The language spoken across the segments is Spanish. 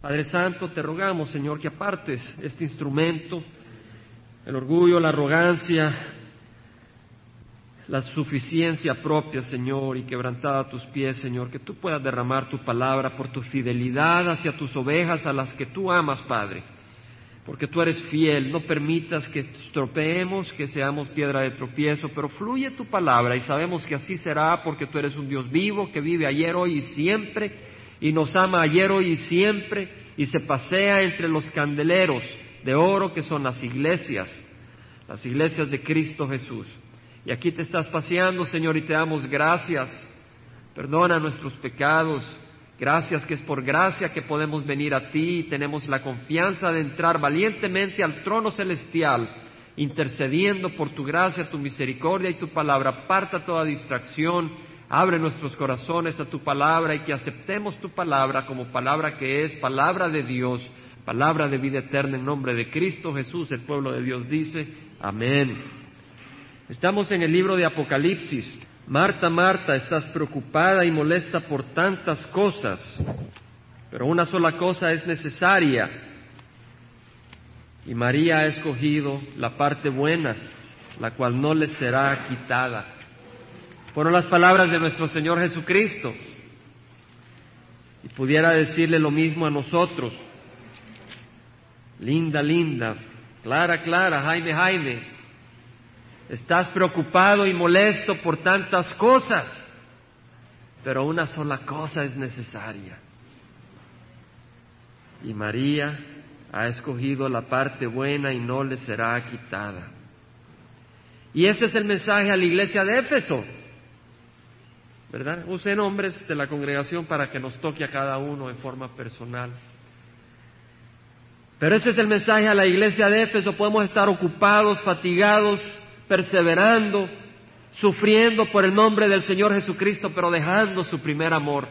Padre Santo, te rogamos, Señor, que apartes este instrumento, el orgullo, la arrogancia, la suficiencia propia, Señor, y quebrantada a tus pies, Señor, que tú puedas derramar tu palabra por tu fidelidad hacia tus ovejas, a las que tú amas, Padre, porque tú eres fiel, no permitas que estropeemos, que seamos piedra de tropiezo, pero fluye tu palabra y sabemos que así será porque tú eres un Dios vivo que vive ayer, hoy y siempre, y nos ama ayer, hoy y siempre, y se pasea entre los candeleros de oro que son las iglesias, las iglesias de Cristo Jesús. Y aquí te estás paseando, Señor, y te damos gracias. Perdona nuestros pecados. Gracias que es por gracia que podemos venir a ti y tenemos la confianza de entrar valientemente al trono celestial, intercediendo por tu gracia, tu misericordia y tu palabra. Aparta toda distracción, abre nuestros corazones a tu palabra y que aceptemos tu palabra como palabra que es palabra de Dios, palabra de vida eterna en nombre de Cristo Jesús. El pueblo de Dios dice, amén. Estamos en el libro de Apocalipsis. Marta, Marta, estás preocupada y molesta por tantas cosas, pero una sola cosa es necesaria. Y María ha escogido la parte buena, la cual no le será quitada. Fueron las palabras de nuestro Señor Jesucristo. Y pudiera decirle lo mismo a nosotros. Linda, linda, clara, clara, Jaime, Jaime, Estás preocupado y molesto por tantas cosas, pero una sola cosa es necesaria. Y María ha escogido la parte buena y no le será quitada. Y ese es el mensaje a la iglesia de Éfeso. ¿Verdad? Nombres de la congregación para que nos toque a cada uno en forma personal. Pero ese es el mensaje a la iglesia de Éfeso. Podemos estar ocupados, fatigados, perseverando, sufriendo por el nombre del Señor Jesucristo, pero dejando su primer amor.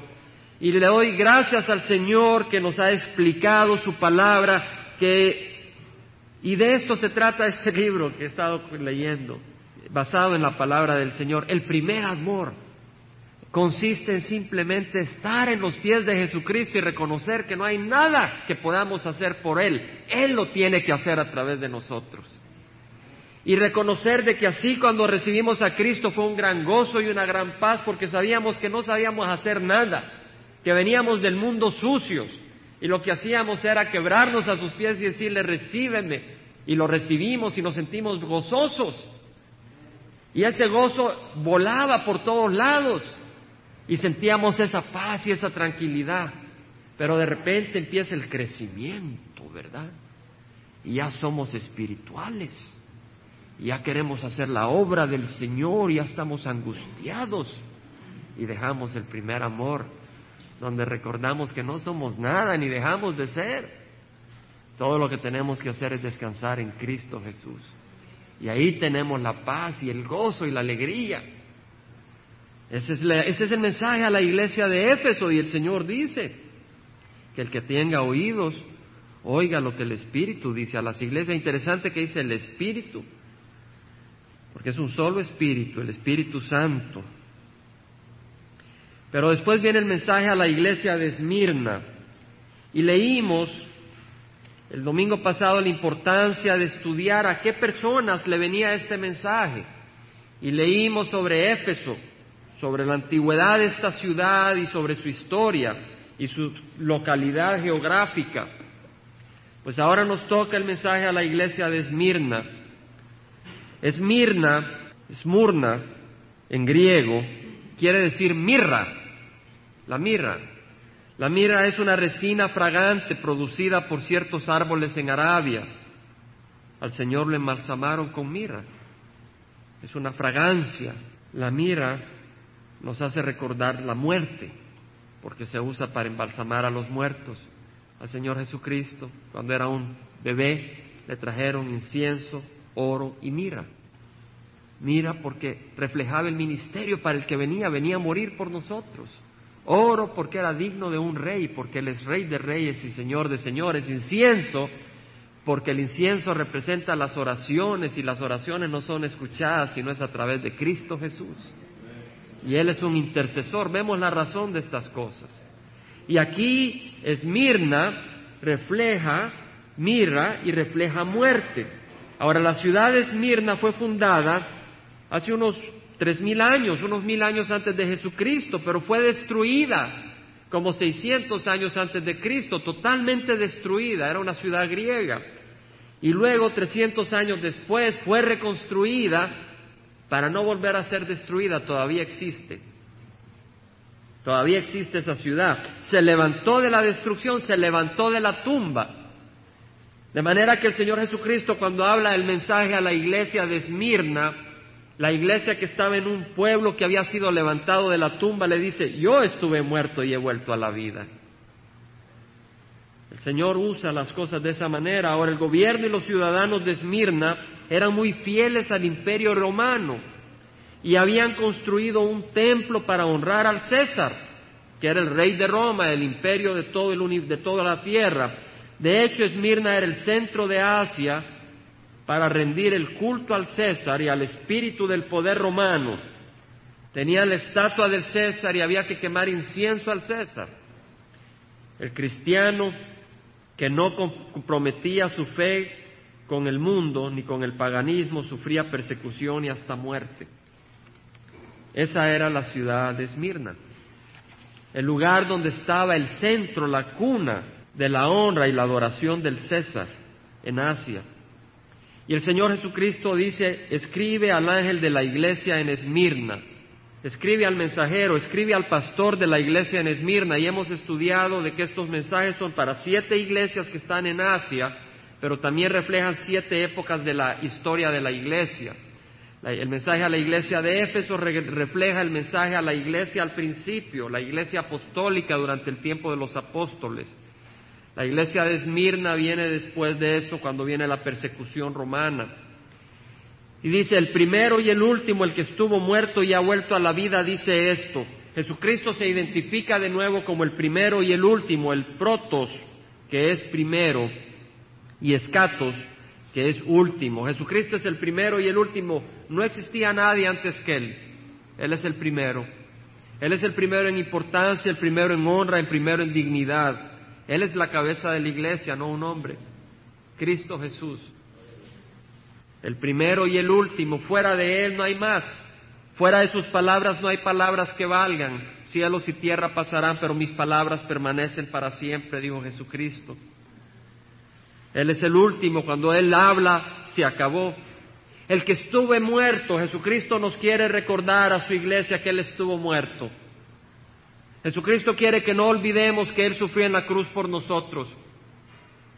Y le doy gracias al Señor que nos ha explicado su palabra, que, y de esto se trata este libro que he estado leyendo, basado en la palabra del Señor. El primer amor consiste en simplemente estar en los pies de Jesucristo y reconocer que no hay nada que podamos hacer por Él. Él lo tiene que hacer a través de nosotros. Y reconocer de que así cuando recibimos a Cristo fue un gran gozo y una gran paz porque sabíamos que no sabíamos hacer nada, que veníamos del mundo sucios y lo que hacíamos era quebrarnos a sus pies y decirle recíbeme y lo recibimos y nos sentimos gozosos. Y ese gozo volaba por todos lados y sentíamos esa paz y esa tranquilidad, pero de repente empieza el crecimiento, ¿verdad? Y ya somos espirituales ya queremos hacer la obra del Señor, ya estamos angustiados y dejamos el primer amor, donde recordamos que no somos nada ni dejamos de ser. Todo lo que tenemos que hacer es descansar en Cristo Jesús. Y ahí tenemos la paz y el gozo y la alegría. Ese es, el mensaje a la iglesia de Éfeso y el Señor dice que el que tenga oídos oiga lo que el Espíritu dice a las iglesias. Interesante que dice el Espíritu porque es un solo Espíritu, el Espíritu Santo. Pero después viene el mensaje a la iglesia de Esmirna y leímos el domingo pasado la importancia de estudiar a qué personas le venía este mensaje y leímos sobre Éfeso, sobre la antigüedad de esta ciudad y sobre su historia y su localidad geográfica. Pues ahora nos toca el mensaje a la iglesia de Esmirna Esmirna, Smurna, en griego, quiere decir mirra, la mirra. La mirra es una resina fragante producida por ciertos árboles en Arabia. Al Señor le embalsamaron con mirra. Es una fragancia. La mirra nos hace recordar la muerte, porque se usa para embalsamar a los muertos. Al Señor Jesucristo, cuando era un bebé, le trajeron incienso, oro y mira. Mira porque reflejaba el ministerio para el que venía, venía a morir por nosotros. Oro porque era digno de un rey, porque Él es rey de reyes y señor de señores. Incienso porque el incienso representa las oraciones y las oraciones no son escuchadas sino es a través de Cristo Jesús. Y Él es un intercesor. Vemos la razón de estas cosas. Y aquí Esmirna refleja mirra y refleja muerte. Ahora, la ciudad de Esmirna fue fundada hace unos tres mil años, unos mil años antes de Jesucristo, pero fue destruida como 600 años antes de Cristo, totalmente destruida, era una ciudad griega. Y luego, 300 años después, fue reconstruida para no volver a ser destruida, todavía existe. Todavía existe esa ciudad. Se levantó de la destrucción, se levantó de la tumba. De manera que el Señor Jesucristo, cuando habla el mensaje a la iglesia de Esmirna, la iglesia que estaba en un pueblo que había sido levantado de la tumba le dice, yo estuve muerto y he vuelto a la vida. El Señor usa las cosas de esa manera. Ahora el gobierno y los ciudadanos de Esmirna eran muy fieles al imperio romano y habían construido un templo para honrar al César, que era el rey de Roma, el imperio de, todo el, de toda la tierra. De hecho, Esmirna era el centro de Asia para rendir el culto al César y al espíritu del poder romano. Tenían la estatua del César y había que quemar incienso al César. El cristiano que no comprometía su fe con el mundo ni con el paganismo sufría persecución y hasta muerte. Esa era la ciudad de Esmirna, el lugar donde estaba el centro, la cuna de la honra y la adoración del César en Asia. Y el Señor Jesucristo dice, escribe al ángel de la iglesia en Esmirna, escribe al mensajero, escribe al pastor de la iglesia en Esmirna. Y hemos estudiado de que estos mensajes son para siete iglesias que están en Asia, pero también reflejan siete épocas de la historia de la iglesia. El mensaje a la iglesia de Éfeso refleja el mensaje a la iglesia al principio, la iglesia apostólica durante el tiempo de los apóstoles. La iglesia de Esmirna viene después de eso, cuando viene la persecución romana. Y dice, el primero y el último, el que estuvo muerto y ha vuelto a la vida, dice esto. Jesucristo se identifica de nuevo como el primero y el último, el protos, que es primero, y escatos, que es último. Jesucristo es el primero y el último. No existía nadie antes que Él. Él es el primero. Él es el primero en importancia, el primero en honra, el primero en dignidad. Él es la cabeza de la iglesia, no un hombre. Cristo Jesús. El primero y el último. Fuera de Él no hay más. Fuera de sus palabras no hay palabras que valgan. Cielos y tierra pasarán, pero mis palabras permanecen para siempre, dijo Jesucristo. Él es el último. Cuando Él habla, se acabó. El que estuvo muerto, Jesucristo nos quiere recordar a su iglesia que Él estuvo muerto. Jesucristo quiere que no olvidemos que Él sufrió en la cruz por nosotros,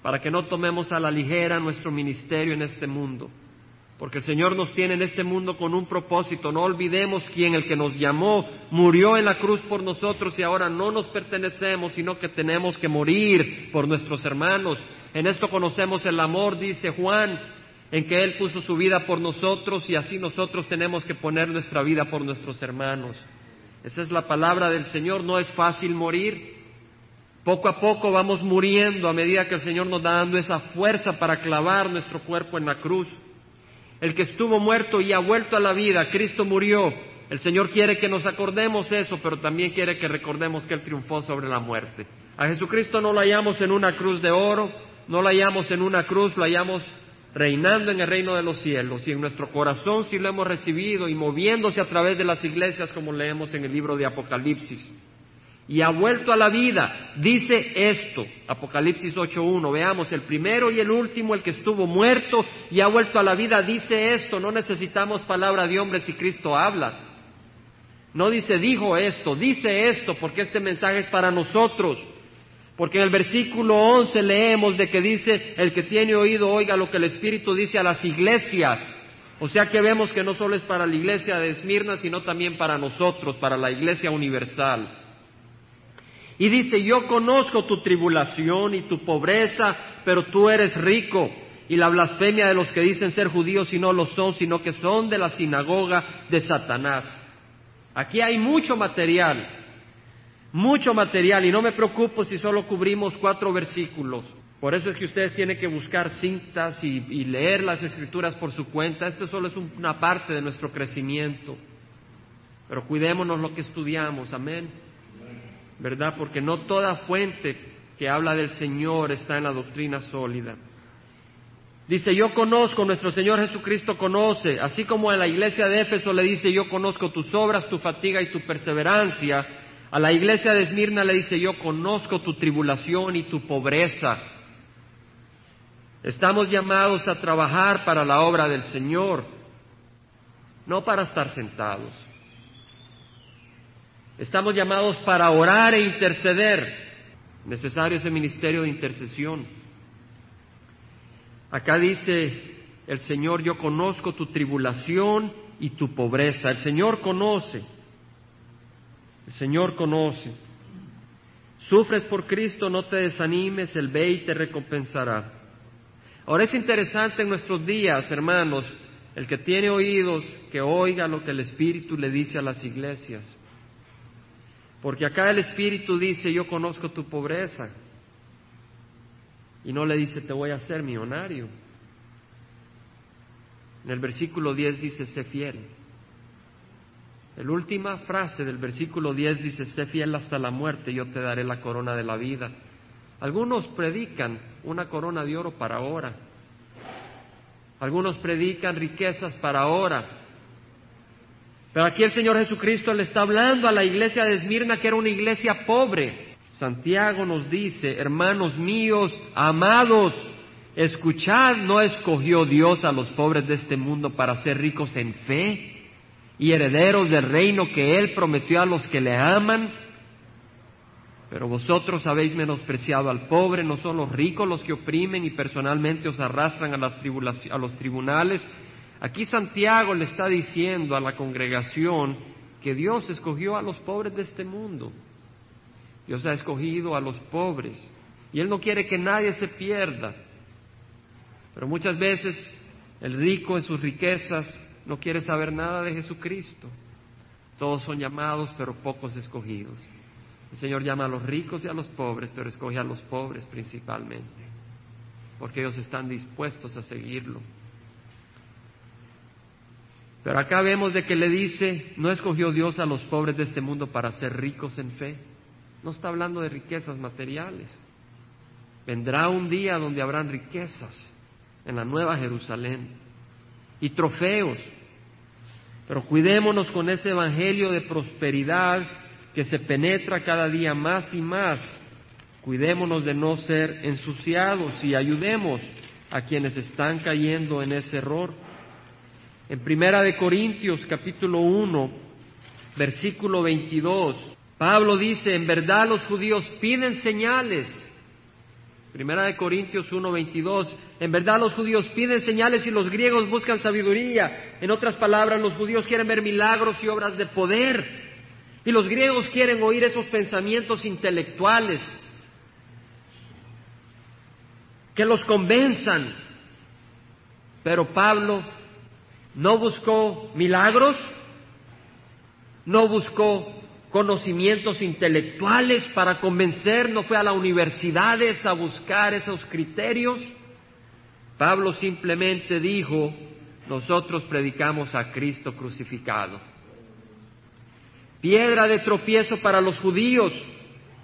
para que no tomemos a la ligera nuestro ministerio en este mundo, porque el Señor nos tiene en este mundo con un propósito. No olvidemos quién, el que nos llamó, murió en la cruz por nosotros y ahora no nos pertenecemos, sino que tenemos que morir por nuestros hermanos. En esto conocemos el amor, dice Juan, en que Él puso su vida por nosotros y así nosotros tenemos que poner nuestra vida por nuestros hermanos. Esa es la palabra del Señor, no es fácil morir. Poco a poco vamos muriendo a medida que el Señor nos da dando esa fuerza para clavar nuestro cuerpo en la cruz. El que estuvo muerto y ha vuelto a la vida, Cristo murió. El Señor quiere que nos acordemos eso, pero también quiere que recordemos que Él triunfó sobre la muerte. A Jesucristo no lo hallamos en una cruz de oro, no lo hallamos en una cruz, lo hallamos reinando en el reino de los cielos y en nuestro corazón si lo hemos recibido y moviéndose a través de las iglesias como leemos en el libro de Apocalipsis. Y ha vuelto a la vida, dice esto, Apocalipsis 8.1, veamos, el primero y el último, el que estuvo muerto y ha vuelto a la vida, dice esto, no necesitamos palabra de hombre si Cristo habla. No dice dijo esto, dice esto, porque este mensaje es para nosotros. Porque en el versículo 11 leemos de que dice, el que tiene oído oiga lo que el Espíritu dice a las iglesias. O sea que vemos que no solo es para la iglesia de Esmirna, sino también para nosotros, para la iglesia universal. Y dice, yo conozco tu tribulación y tu pobreza, pero tú eres rico. Y la blasfemia de los que dicen ser judíos y no lo son, sino que son de la sinagoga de Satanás. Aquí hay mucho material mucho material y no me preocupo si solo cubrimos cuatro versículos. Por eso es que ustedes tienen que buscar cintas y, leer las escrituras por su cuenta. Esto solo es una parte de nuestro crecimiento. Pero cuidémonos lo que estudiamos, amén. ¿Verdad? Porque no toda fuente que habla del Señor está en la doctrina sólida. Dice, yo conozco, nuestro Señor Jesucristo conoce, así como a la iglesia de Éfeso le dice, yo conozco tus obras, tu fatiga y tu perseverancia, a la iglesia de Esmirna le dice, yo conozco tu tribulación y tu pobreza. Estamos llamados a trabajar para la obra del Señor, no para estar sentados. Estamos llamados para orar e interceder. Necesario ese ministerio de intercesión. Acá dice el Señor, yo conozco tu tribulación y tu pobreza. El Señor conoce. El Señor conoce. Sufres por Cristo, no te desanimes, Él ve y te recompensará. Ahora es interesante en nuestros días, hermanos, el que tiene oídos, que oiga lo que el Espíritu le dice a las iglesias. Porque acá el Espíritu dice, yo conozco tu pobreza. Y no le dice, te voy a hacer millonario. En el versículo 10 dice, sé fiel. La última frase del versículo 10 dice, sé fiel hasta la muerte, yo te daré la corona de la vida. Algunos predican una corona de oro para ahora. Algunos predican riquezas para ahora. Pero aquí el Señor Jesucristo le está hablando a la iglesia de Esmirna, que era una iglesia pobre. Santiago nos dice, hermanos míos, amados, escuchad, no escogió Dios a los pobres de este mundo para ser ricos en fe y herederos del reino que Él prometió a los que le aman. Pero vosotros habéis menospreciado al pobre, no son los ricos los que oprimen y personalmente os arrastran a, las a los tribunales. Aquí Santiago le está diciendo a la congregación que Dios escogió a los pobres de este mundo. Dios ha escogido a los pobres y Él no quiere que nadie se pierda. Pero muchas veces el rico en sus riquezas no quiere saber nada de Jesucristo. Todos son llamados, pero pocos escogidos. El Señor llama a los ricos y a los pobres, pero escoge a los pobres principalmente, porque ellos están dispuestos a seguirlo. Pero acá vemos de que le dice, no escogió Dios a los pobres de este mundo para ser ricos en fe. No está hablando de riquezas materiales. Vendrá un día donde habrán riquezas en la nueva Jerusalén y trofeos. Pero cuidémonos con ese evangelio de prosperidad que se penetra cada día más y más. Cuidémonos de no ser ensuciados y ayudemos a quienes están cayendo en ese error. En Primera de Corintios capítulo 1, versículo 22, Pablo dice, en verdad los judíos piden señales. Primera de Corintios 1, 22, en verdad los judíos piden señales y los griegos buscan sabiduría. En otras palabras, los judíos quieren ver milagros y obras de poder. Y los griegos quieren oír esos pensamientos intelectuales que los convenzan. Pero Pablo no buscó milagros, no buscó conocimientos intelectuales para convencer, no fue a las universidades a buscar esos criterios. Pablo simplemente dijo, nosotros predicamos a Cristo crucificado piedra de tropiezo para los judíos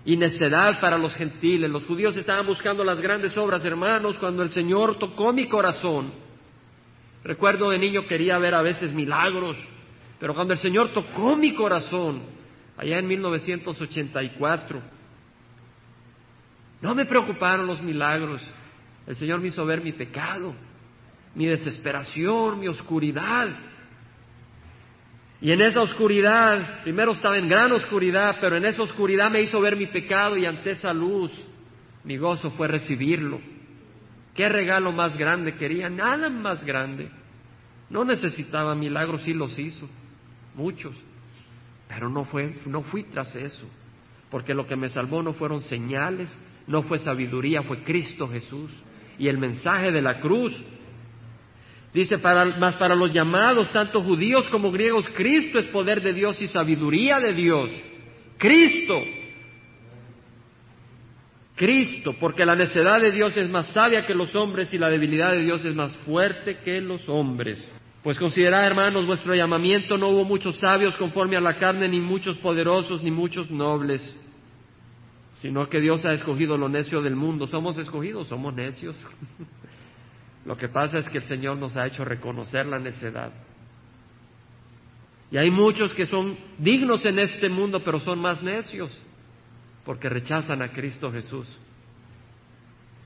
y necedad para los gentiles. Los judíos estaban buscando las grandes obras, hermanos, cuando el Señor tocó mi corazón. Recuerdo de niño quería ver a veces milagros, pero cuando el Señor tocó mi corazón, allá en 1984, no me preocuparon los milagros. El Señor me hizo ver mi pecado, mi desesperación, mi oscuridad, y en esa oscuridad, primero estaba en gran oscuridad, pero en esa oscuridad me hizo ver mi pecado y ante esa luz mi gozo fue recibirlo. ¿Qué regalo más grande quería? Nada más grande. No necesitaba milagros, sí los hizo, muchos, pero no, fue, no fui tras eso, porque lo que me salvó no fueron señales, no fue sabiduría, fue Cristo Jesús y el mensaje de la cruz Dice, para, más para los llamados, tanto judíos como griegos, Cristo es poder de Dios y sabiduría de Dios. Cristo. Cristo, porque la necedad de Dios es más sabia que los hombres y la debilidad de Dios es más fuerte que los hombres. Pues considerad, hermanos, vuestro llamamiento no hubo muchos sabios conforme a la carne, ni muchos poderosos, ni muchos nobles, sino que Dios ha escogido lo necio del mundo. ¿Somos escogidos? Somos necios. lo que pasa es que el Señor nos ha hecho reconocer la necedad. Y hay muchos que son dignos en este mundo, pero son más necios, porque rechazan a Cristo Jesús.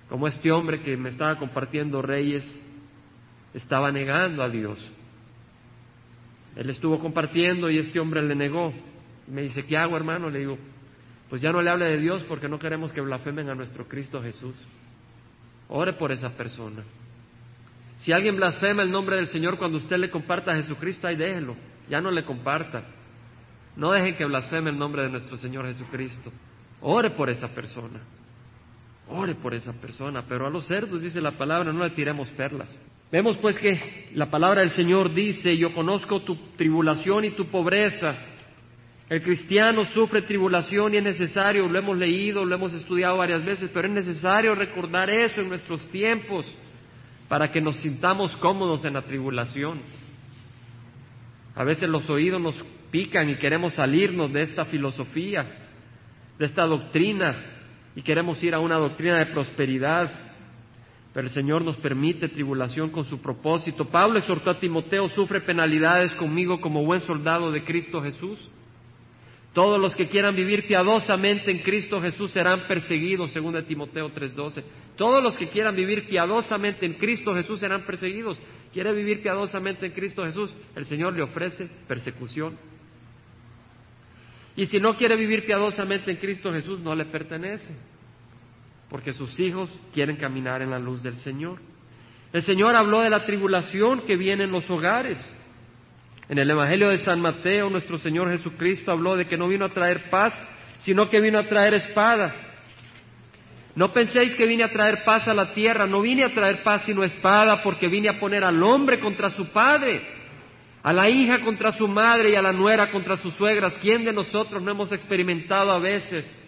Como este hombre que me estaba compartiendo Reyes, estaba negando a Dios. Él estuvo compartiendo y este hombre le negó. Me dice, ¿qué hago, hermano? Le digo, pues ya no le hable de Dios porque no queremos que blasfemen a nuestro Cristo Jesús. Ore por esa persona. Si alguien blasfema el nombre del Señor cuando usted le comparta a Jesucristo, ahí déjelo, ya no le comparta. No dejen que blasfeme el nombre de nuestro Señor Jesucristo. Ore por esa persona. Ore por esa persona. Pero a los cerdos, dice la palabra, no le tiremos perlas. Vemos pues que la palabra del Señor dice, yo conozco tu tribulación y tu pobreza el cristiano sufre tribulación y es necesario, lo hemos leído, lo hemos estudiado varias veces, pero es necesario recordar eso en nuestros tiempos para que nos sintamos cómodos en la tribulación. A veces los oídos nos pican y queremos salirnos de esta filosofía, de esta doctrina, y queremos ir a una doctrina de prosperidad. Pero el Señor nos permite tribulación con su propósito. Pablo exhortó a Timoteo, sufre penalidades conmigo como buen soldado de Cristo Jesús. Todos los que quieran vivir piadosamente en Cristo Jesús serán perseguidos, según de Timoteo 3:12. Todos los que quieran vivir piadosamente en Cristo Jesús serán perseguidos. ¿Quiere vivir piadosamente en Cristo Jesús? El Señor le ofrece persecución. Y si no quiere vivir piadosamente en Cristo Jesús, no le pertenece, porque sus hijos quieren caminar en la luz del Señor. El Señor habló de la tribulación que viene en los hogares. En el Evangelio de San Mateo, nuestro Señor Jesucristo habló de que no vino a traer paz, sino que vino a traer espada. No penséis que vine a traer paz a la tierra, no vine a traer paz sino espada, porque vine a poner al hombre contra su padre, a la hija contra su madre y a la nuera contra sus suegras. ¿Quién de nosotros no hemos experimentado a veces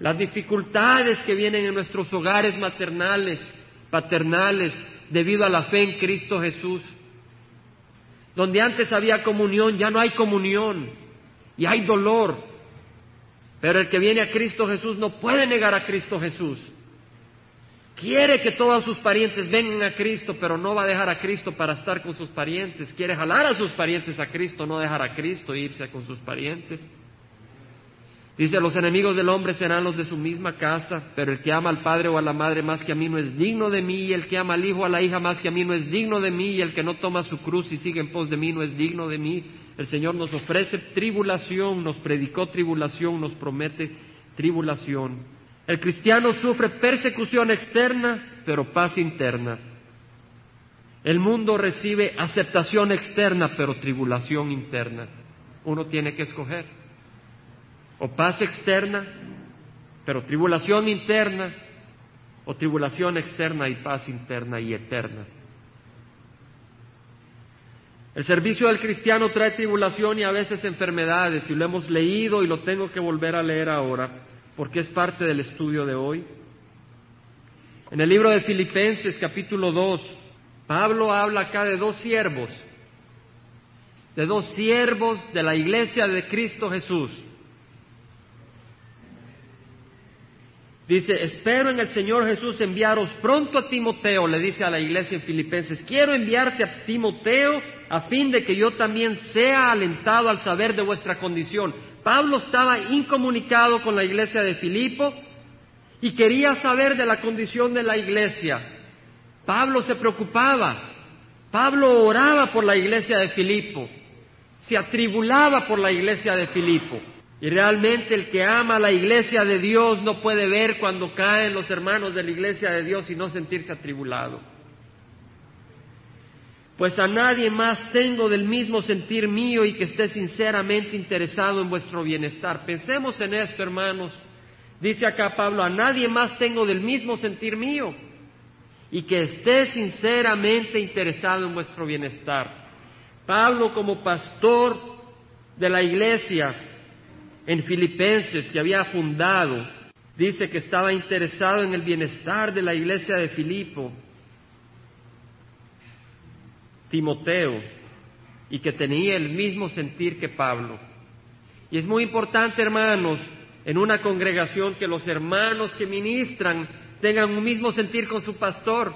las dificultades que vienen en nuestros hogares maternales, paternales, debido a la fe en Cristo Jesús? Donde antes había comunión, ya no hay comunión y hay dolor. Pero el que viene a Cristo Jesús no puede negar a Cristo Jesús. Quiere que todos sus parientes vengan a Cristo, pero no va a dejar a Cristo para estar con sus parientes. Quiere jalar a sus parientes a Cristo, no dejar a Cristo e irse con sus parientes. Dice, los enemigos del hombre serán los de su misma casa, pero el que ama al padre o a la madre más que a mí no es digno de mí, el que ama al hijo o a la hija más que a mí no es digno de mí, y el que no toma su cruz y sigue en pos de mí no es digno de mí. El Señor nos ofrece tribulación, nos predicó tribulación, nos promete tribulación. El cristiano sufre persecución externa, pero paz interna. El mundo recibe aceptación externa, pero tribulación interna. Uno tiene que escoger o paz externa, pero tribulación interna, o tribulación externa y paz interna y eterna. El servicio del cristiano trae tribulación y a veces enfermedades, y lo hemos leído y lo tengo que volver a leer ahora, porque es parte del estudio de hoy. En el libro de Filipenses capítulo 2, Pablo habla acá de dos siervos, de dos siervos de la iglesia de Cristo Jesús, Dice, espero en el Señor Jesús enviaros pronto a Timoteo, le dice a la iglesia en Filipenses, quiero enviarte a Timoteo a fin de que yo también sea alentado al saber de vuestra condición. Pablo estaba incomunicado con la iglesia de Filipo y quería saber de la condición de la iglesia. Pablo se preocupaba, Pablo oraba por la iglesia de Filipo, se atribulaba por la iglesia de Filipo. Y realmente el que ama la iglesia de Dios no puede ver cuando caen los hermanos de la iglesia de Dios y no sentirse atribulado. Pues a nadie más tengo del mismo sentir mío y que esté sinceramente interesado en vuestro bienestar. Pensemos en esto, hermanos. Dice acá Pablo, a nadie más tengo del mismo sentir mío y que esté sinceramente interesado en vuestro bienestar. Pablo como pastor de la iglesia en Filipenses que había fundado, dice que estaba interesado en el bienestar de la iglesia de Filipo, Timoteo, y que tenía el mismo sentir que Pablo. Y es muy importante, hermanos, en una congregación que los hermanos que ministran tengan un mismo sentir con su pastor.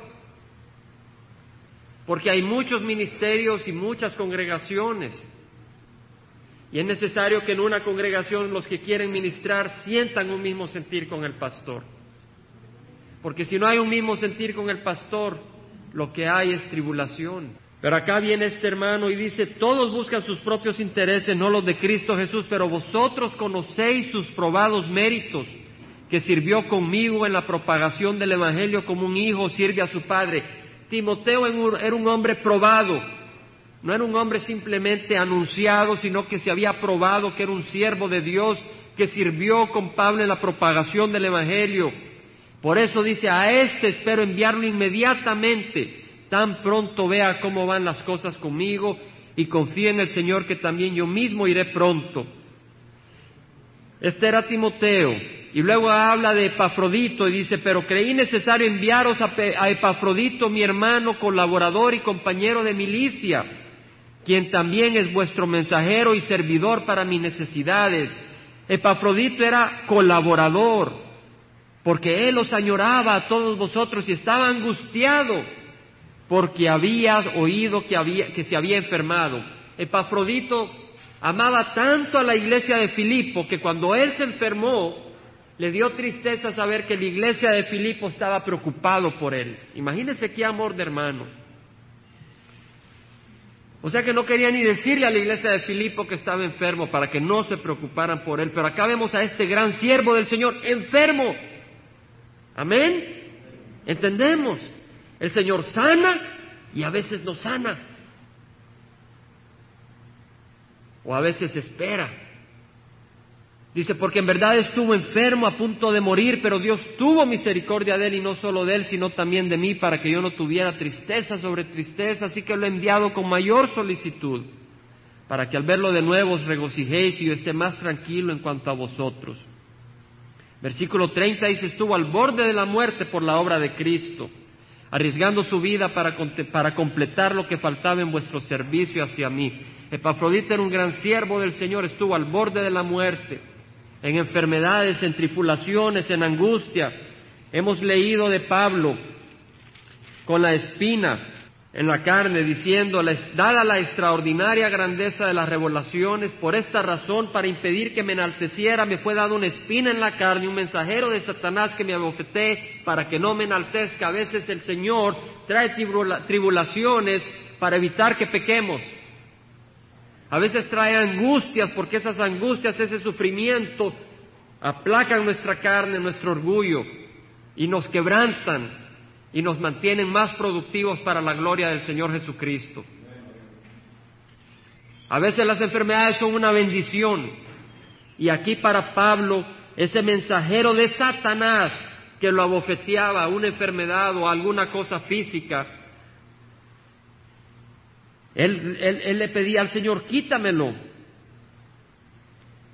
Porque hay muchos ministerios y muchas congregaciones. Y es necesario que en una congregación los que quieren ministrar sientan un mismo sentir con el pastor. Porque si no hay un mismo sentir con el pastor, lo que hay es tribulación. Pero acá viene este hermano y dice, todos buscan sus propios intereses, no los de Cristo Jesús, pero vosotros conocéis sus probados méritos, que sirvió conmigo en la propagación del Evangelio como un hijo sirve a su padre. Timoteo era un hombre probado, no era un hombre simplemente anunciado, sino que se había probado que era un siervo de Dios, que sirvió con Pablo en la propagación del Evangelio. Por eso dice, a este espero enviarlo inmediatamente, tan pronto vea cómo van las cosas conmigo y confíe en el Señor que también yo mismo iré pronto. Este era Timoteo. Y luego habla de Epafrodito y dice, pero creí necesario enviaros a, a Epafrodito, mi hermano, colaborador y compañero de milicia quien también es vuestro mensajero y servidor para mis necesidades. Epafrodito era colaborador, porque él os añoraba a todos vosotros y estaba angustiado porque había oído que, había, que se había enfermado. Epafrodito amaba tanto a la iglesia de Filipo que cuando él se enfermó, le dio tristeza saber que la iglesia de Filipo estaba preocupado por él. Imagínense qué amor de hermano. O sea que no quería ni decirle a la iglesia de Filipo que estaba enfermo para que no se preocuparan por él. Pero acá vemos a este gran siervo del Señor enfermo. Amén. ¿Entendemos? El Señor sana y a veces no sana. O a veces espera. Dice, porque en verdad estuvo enfermo a punto de morir, pero Dios tuvo misericordia de él y no solo de él, sino también de mí, para que yo no tuviera tristeza sobre tristeza, así que lo he enviado con mayor solicitud, para que al verlo de nuevo os regocijéis y yo esté más tranquilo en cuanto a vosotros. Versículo 30 dice, estuvo al borde de la muerte por la obra de Cristo, arriesgando su vida para, para completar lo que faltaba en vuestro servicio hacia mí. Epafrodita era un gran siervo del Señor, estuvo al borde de la muerte en enfermedades, en tripulaciones, en angustia. Hemos leído de Pablo con la espina en la carne, diciendo, dada la extraordinaria grandeza de las revelaciones, por esta razón, para impedir que me enalteciera, me fue dado una espina en la carne, un mensajero de Satanás que me abofeté para que no me enaltezca. A veces el Señor trae tribulaciones para evitar que pequemos. A veces trae angustias porque esas angustias, ese sufrimiento, aplacan nuestra carne, nuestro orgullo y nos quebrantan y nos mantienen más productivos para la gloria del Señor Jesucristo. A veces las enfermedades son una bendición y aquí para Pablo, ese mensajero de Satanás que lo abofeteaba, una enfermedad o alguna cosa física, él, le pedía al Señor, quítamelo.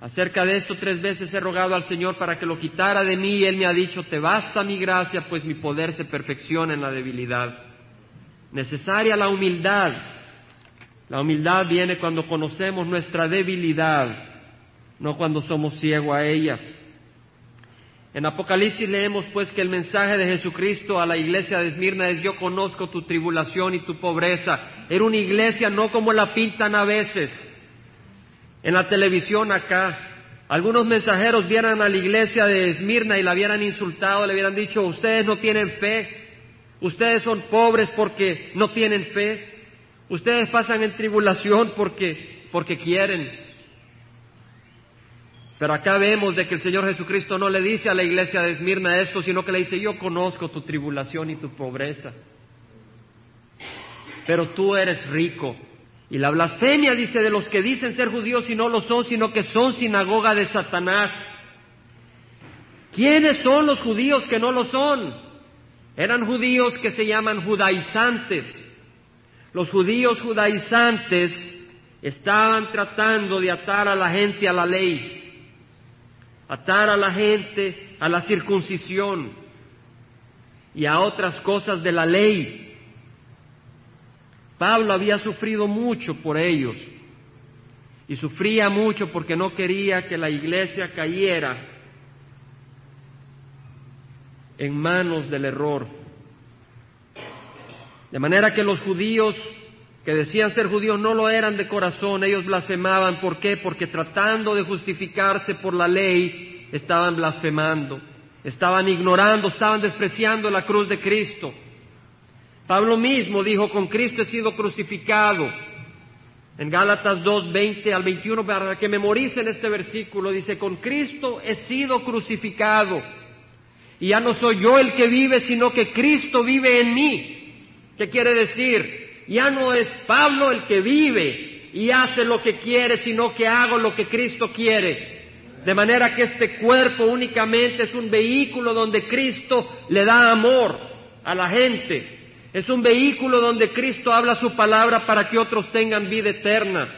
Acerca de esto tres veces he rogado al Señor para que lo quitara de mí y Él me ha dicho, te basta mi gracia, pues mi poder se perfecciona en la debilidad. Necesaria la humildad. La humildad viene cuando conocemos nuestra debilidad, no cuando somos ciegos a ella. En Apocalipsis leemos pues que el mensaje de Jesucristo a la iglesia de Esmirna es yo conozco tu tribulación y tu pobreza. Era una iglesia no como la pintan a veces. En la televisión acá, algunos mensajeros vieran a la iglesia de Esmirna y la hubieran insultado, le hubieran dicho, ustedes no tienen fe, ustedes son pobres porque no tienen fe, ustedes pasan en tribulación porque, porque quieren. Pero acá vemos de que el Señor Jesucristo no le dice a la iglesia de Esmirna esto, sino que le dice, yo conozco tu tribulación y tu pobreza, pero tú eres rico. Y la blasfemia dice de los que dicen ser judíos y no lo son, sino que son sinagoga de Satanás. ¿Quiénes son los judíos que no lo son? Eran judíos que se llaman judaizantes. Los judíos judaizantes estaban tratando de atar a la gente a la ley atar a la gente a la circuncisión y a otras cosas de la ley. Pablo había sufrido mucho por ellos y sufría mucho porque no quería que la iglesia cayera en manos del error. De manera que los judíos que decían ser judíos no lo eran de corazón, ellos blasfemaban. ¿Por qué? Porque tratando de justificarse por la ley, estaban blasfemando, estaban ignorando, estaban despreciando la cruz de Cristo. Pablo mismo dijo, con Cristo he sido crucificado. En Gálatas 2, 20 al 21, para que memoricen este versículo, dice, con Cristo he sido crucificado. Y ya no soy yo el que vive, sino que Cristo vive en mí. ¿Qué quiere decir? Ya no es Pablo el que vive y hace lo que quiere, sino que hago lo que Cristo quiere. De manera que este cuerpo únicamente es un vehículo donde Cristo le da amor a la gente. Es un vehículo donde Cristo habla su palabra para que otros tengan vida eterna.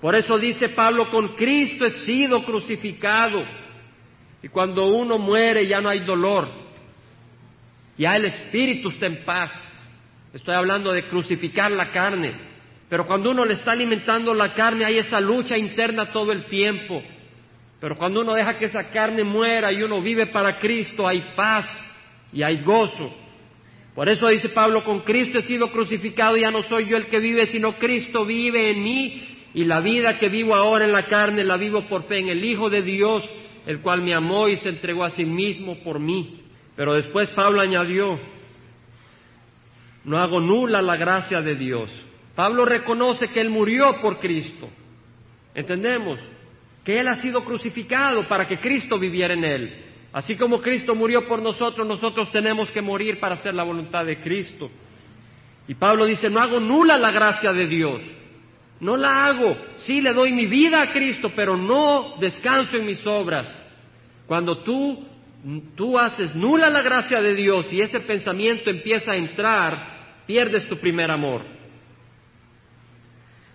Por eso dice Pablo, con Cristo he sido crucificado. Y cuando uno muere ya no hay dolor. Ya el espíritu está en paz. Estoy hablando de crucificar la carne. Pero cuando uno le está alimentando la carne hay esa lucha interna todo el tiempo. Pero cuando uno deja que esa carne muera y uno vive para Cristo, hay paz y hay gozo. Por eso dice Pablo, con Cristo he sido crucificado, ya no soy yo el que vive, sino Cristo vive en mí. Y la vida que vivo ahora en la carne la vivo por fe en el Hijo de Dios, el cual me amó y se entregó a sí mismo por mí. Pero después Pablo añadió, no hago nula la gracia de Dios. Pablo reconoce que Él murió por Cristo. ¿Entendemos? Que Él ha sido crucificado para que Cristo viviera en Él. Así como Cristo murió por nosotros, nosotros tenemos que morir para hacer la voluntad de Cristo. Y Pablo dice, no hago nula la gracia de Dios. No la hago. Sí le doy mi vida a Cristo, pero no descanso en mis obras. Cuando tú, tú haces nula la gracia de Dios y ese pensamiento empieza a entrar, pierdes tu primer amor.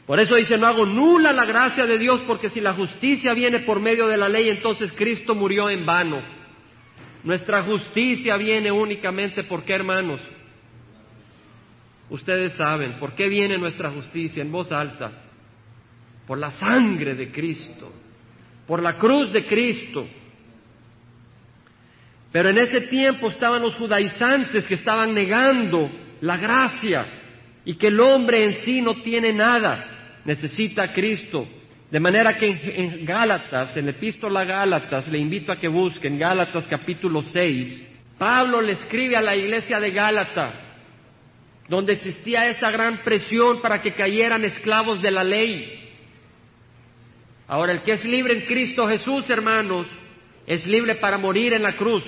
Por eso dice, no hago nula la gracia de Dios, porque si la justicia viene por medio de la ley, entonces Cristo murió en vano. Nuestra justicia viene únicamente por qué, hermanos. Ustedes saben, ¿por qué viene nuestra justicia en voz alta? Por la sangre de Cristo, por la cruz de Cristo. Pero en ese tiempo estaban los judaizantes que estaban negando la gracia y que el hombre en sí no tiene nada, necesita a Cristo. De manera que en, Gálatas, en la epístola Gálatas, le invito a que busquen Gálatas capítulo 6, Pablo le escribe a la iglesia de Gálata, donde existía esa gran presión para que cayeran esclavos de la ley. Ahora, el que es libre en Cristo Jesús, hermanos, es libre para morir en la cruz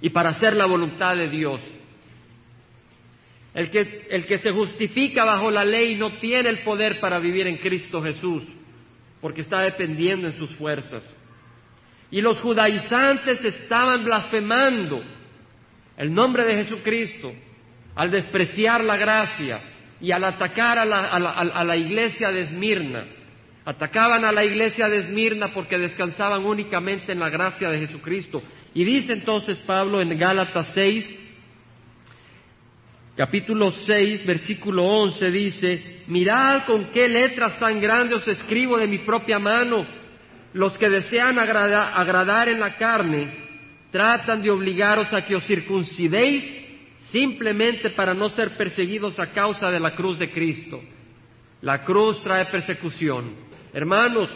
y para hacer la voluntad de Dios. El que, el que se justifica bajo la ley no tiene el poder para vivir en Cristo Jesús, porque está dependiendo en sus fuerzas. Y los judaizantes estaban blasfemando el nombre de Jesucristo al despreciar la gracia y al atacar a la, a la iglesia de Esmirna. Atacaban a la iglesia de Esmirna porque descansaban únicamente en la gracia de Jesucristo. Y dice entonces Pablo en Gálatas 6, capítulo 6, versículo 11 dice, mirad con qué letras tan grandes os escribo de mi propia mano. Los que desean agradar en la carne tratan de obligaros a que os circuncidéis simplemente para no ser perseguidos a causa de la cruz de Cristo. La cruz trae persecución. Hermanos,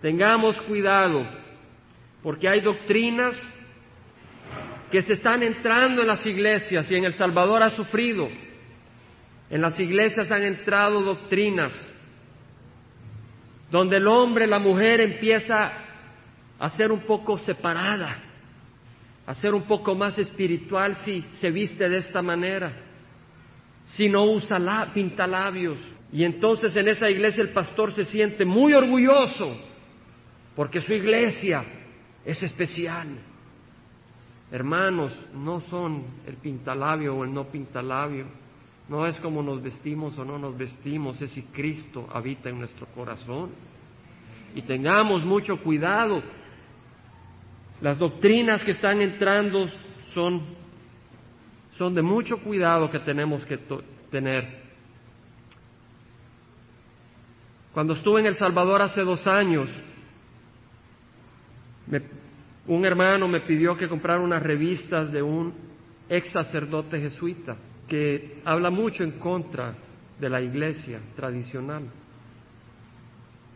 tengamos cuidado, porque hay doctrinas que se están entrando en las iglesias y en El Salvador ha sufrido. En las iglesias han entrado doctrinas donde el hombre, la mujer empieza a ser un poco separada, a ser un poco más espiritual si se viste de esta manera, si no usa la, pintalabios. Y entonces en esa iglesia el pastor se siente muy orgulloso porque su iglesia es especial. Hermanos, no son el pintalabio o el no pintalabio. No es como nos vestimos o no nos vestimos, es si Cristo habita en nuestro corazón. Y tengamos mucho cuidado. Las doctrinas que están entrando son, son de mucho cuidado que tenemos que tener. Cuando estuve en El Salvador hace dos años, me Un hermano me pidió que comprara unas revistas de un ex sacerdote jesuita que habla mucho en contra de la iglesia tradicional.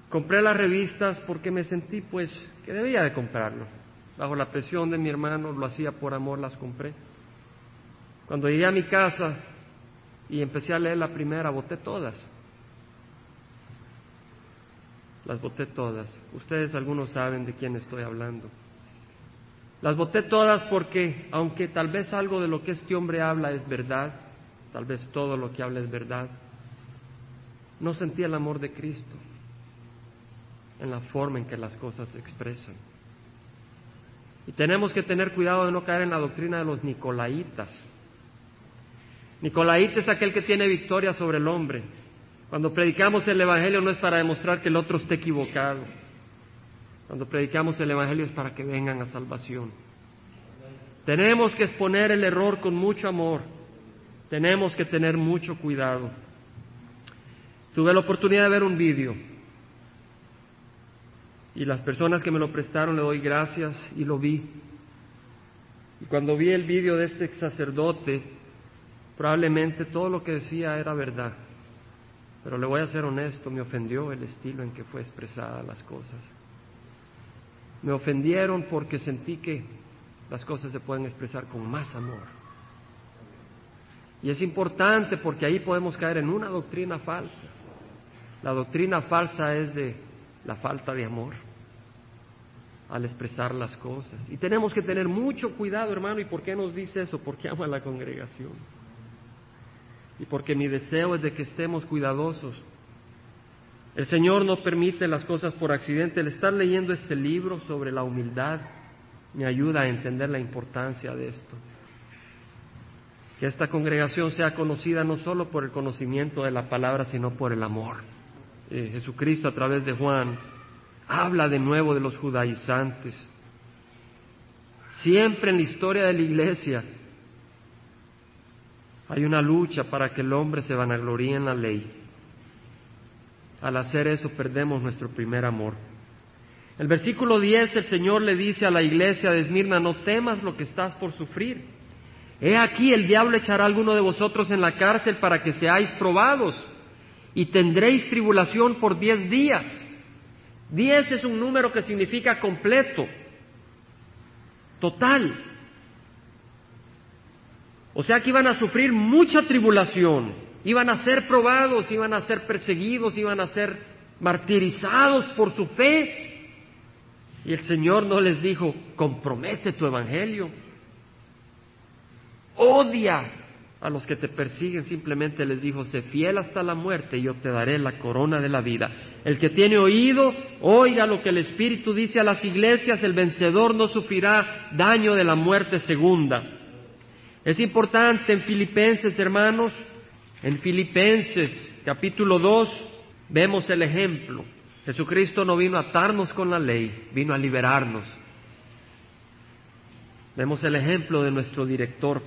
Compré las revistas porque me sentí pues que debía de comprarlo. Bajo la presión de mi hermano, lo hacía por amor, las compré. Cuando llegué a mi casa y empecé a leer la primera, boté todas. Las boté todas. Ustedes algunos saben de quién estoy hablando. Las boté todas porque, aunque tal vez algo de lo que este hombre habla es verdad, tal vez todo lo que habla es verdad, no sentí el amor de Cristo en la forma en que las cosas se expresan. Y tenemos que tener cuidado de no caer en la doctrina de los nicolaitas. Nicolaita es aquel que tiene victoria sobre el hombre. Cuando predicamos el Evangelio no es para demostrar que el otro esté equivocado. Cuando predicamos el Evangelio es para que vengan a salvación. Tenemos que exponer el error con mucho amor. Tenemos que tener mucho cuidado. Tuve la oportunidad de ver un vídeo y las personas que me lo prestaron le doy gracias y lo vi. Y cuando vi el vídeo de este sacerdote, probablemente todo lo que decía era verdad. Pero le voy a ser honesto, me ofendió el estilo en que fue expresada las cosas. Me ofendieron porque sentí que las cosas se pueden expresar con más amor. Y es importante porque ahí podemos caer en una doctrina falsa. La doctrina falsa es de la falta de amor al expresar las cosas. Y tenemos que tener mucho cuidado, hermano. ¿Y por qué nos dice eso? Porque ama a la congregación. Y porque mi deseo es de que estemos cuidadosos el Señor no permite las cosas por accidente. El estar leyendo este libro sobre la humildad me ayuda a entender la importancia de esto. Que esta congregación sea conocida no solo por el conocimiento de la palabra, sino por el amor. Eh, Jesucristo a través de Juan habla de nuevo de los judaizantes. Siempre en la historia de la iglesia hay una lucha para que el hombre se vanagloríe en la ley al hacer eso perdemos nuestro primer amor. El versículo 10 el Señor le dice a la iglesia de Esmirna, no temas lo que estás por sufrir. He aquí el diablo echará a alguno de vosotros en la cárcel para que seáis probados y tendréis tribulación por diez días. Diez es un número que significa completo, total. O sea que iban a sufrir mucha tribulación. Iban a ser probados, iban a ser perseguidos, iban a ser martirizados por su fe. Y el Señor no les dijo, compromete tu evangelio. Odia a los que te persiguen, simplemente les dijo, sé fiel hasta la muerte y yo te daré la corona de la vida. El que tiene oído, oiga lo que el Espíritu dice a las iglesias, el vencedor no sufrirá daño de la muerte segunda. Es importante en Filipenses, hermanos, en Filipenses capítulo 2 vemos el ejemplo. Jesucristo no vino a atarnos con la ley, vino a liberarnos. Vemos el ejemplo de nuestro director,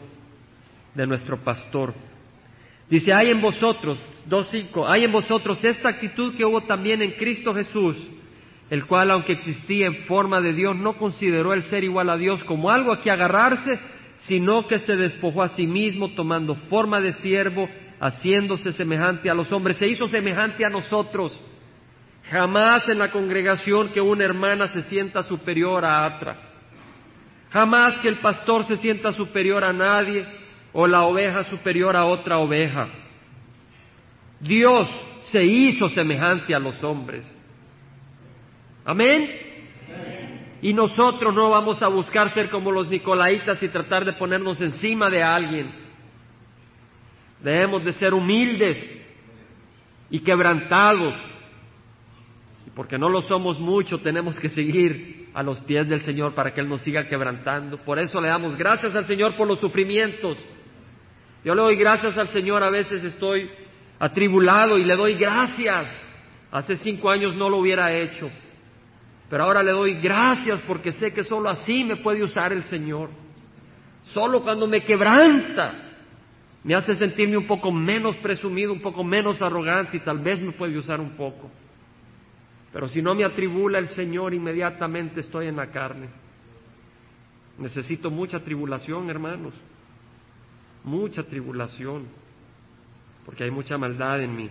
de nuestro pastor. Dice, hay en vosotros, 2.5, hay en vosotros esta actitud que hubo también en Cristo Jesús, el cual, aunque existía en forma de Dios, no consideró el ser igual a Dios como algo a que agarrarse, sino que se despojó a sí mismo tomando forma de siervo haciéndose semejante a los hombres, se hizo semejante a nosotros. Jamás en la congregación que una hermana se sienta superior a otra. Jamás que el pastor se sienta superior a nadie o la oveja superior a otra oveja. Dios se hizo semejante a los hombres. Amén. Y nosotros no vamos a buscar ser como los nicolaitas y tratar de ponernos encima de alguien. Debemos de ser humildes y quebrantados. Y porque no lo somos mucho, tenemos que seguir a los pies del Señor para que Él nos siga quebrantando. Por eso le damos gracias al Señor por los sufrimientos. Yo le doy gracias al Señor, a veces estoy atribulado y le doy gracias. Hace cinco años no lo hubiera hecho. Pero ahora le doy gracias porque sé que solo así me puede usar el Señor. Solo cuando me quebranta me hace sentirme un poco menos presumido, un poco menos arrogante y tal vez me puede usar un poco. Pero si no me atribula el Señor, inmediatamente estoy en la carne. Necesito mucha tribulación, hermanos, mucha tribulación, porque hay mucha maldad en mí.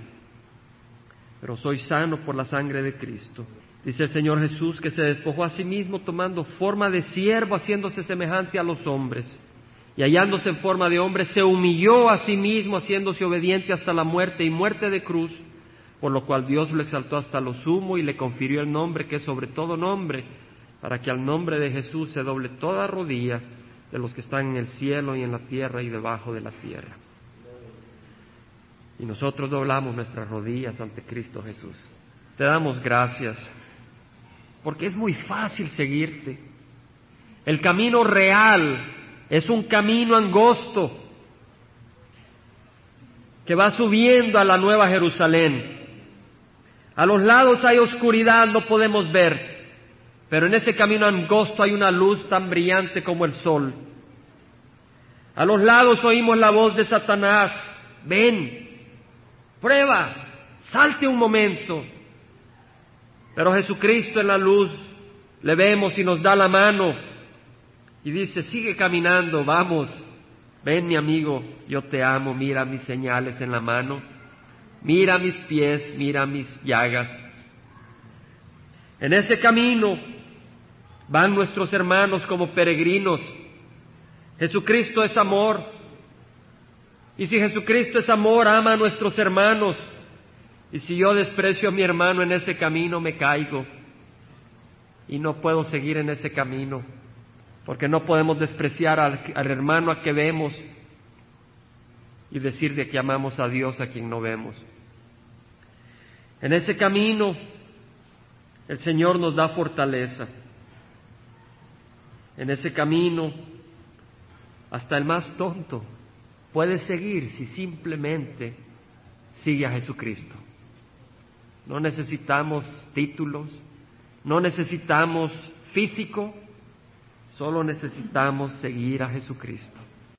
Pero soy sano por la sangre de Cristo. Dice el Señor Jesús que se despojó a sí mismo tomando forma de siervo, haciéndose semejante a los hombres. Y hallándose en forma de hombre, se humilló a sí mismo, haciéndose obediente hasta la muerte y muerte de cruz, por lo cual Dios lo exaltó hasta lo sumo y le confirió el nombre que es sobre todo nombre, para que al nombre de Jesús se doble toda rodilla de los que están en el cielo y en la tierra y debajo de la tierra. Y nosotros doblamos nuestras rodillas ante Cristo Jesús. Te damos gracias, porque es muy fácil seguirte. El camino real es un camino angosto que va subiendo a la nueva Jerusalén. A los lados hay oscuridad, no podemos ver, pero en ese camino angosto hay una luz tan brillante como el sol. A los lados oímos la voz de Satanás, ven, prueba, salte un momento. Pero Jesucristo en la luz le vemos y nos da la mano y dice, sigue caminando, vamos, ven mi amigo, yo te amo, mira mis señales en la mano, mira mis pies, mira mis llagas. En ese camino van nuestros hermanos como peregrinos. Jesucristo es amor. Y si Jesucristo es amor, ama a nuestros hermanos. Y si yo desprecio a mi hermano en ese camino, me caigo. Y no puedo seguir en ese camino porque no podemos despreciar al, hermano a que vemos y decir de que amamos a Dios a quien no vemos. En ese camino el Señor nos da fortaleza. En ese camino hasta el más tonto puede seguir si simplemente sigue a Jesucristo. No necesitamos títulos, no necesitamos físico, Solo necesitamos seguir a Jesucristo.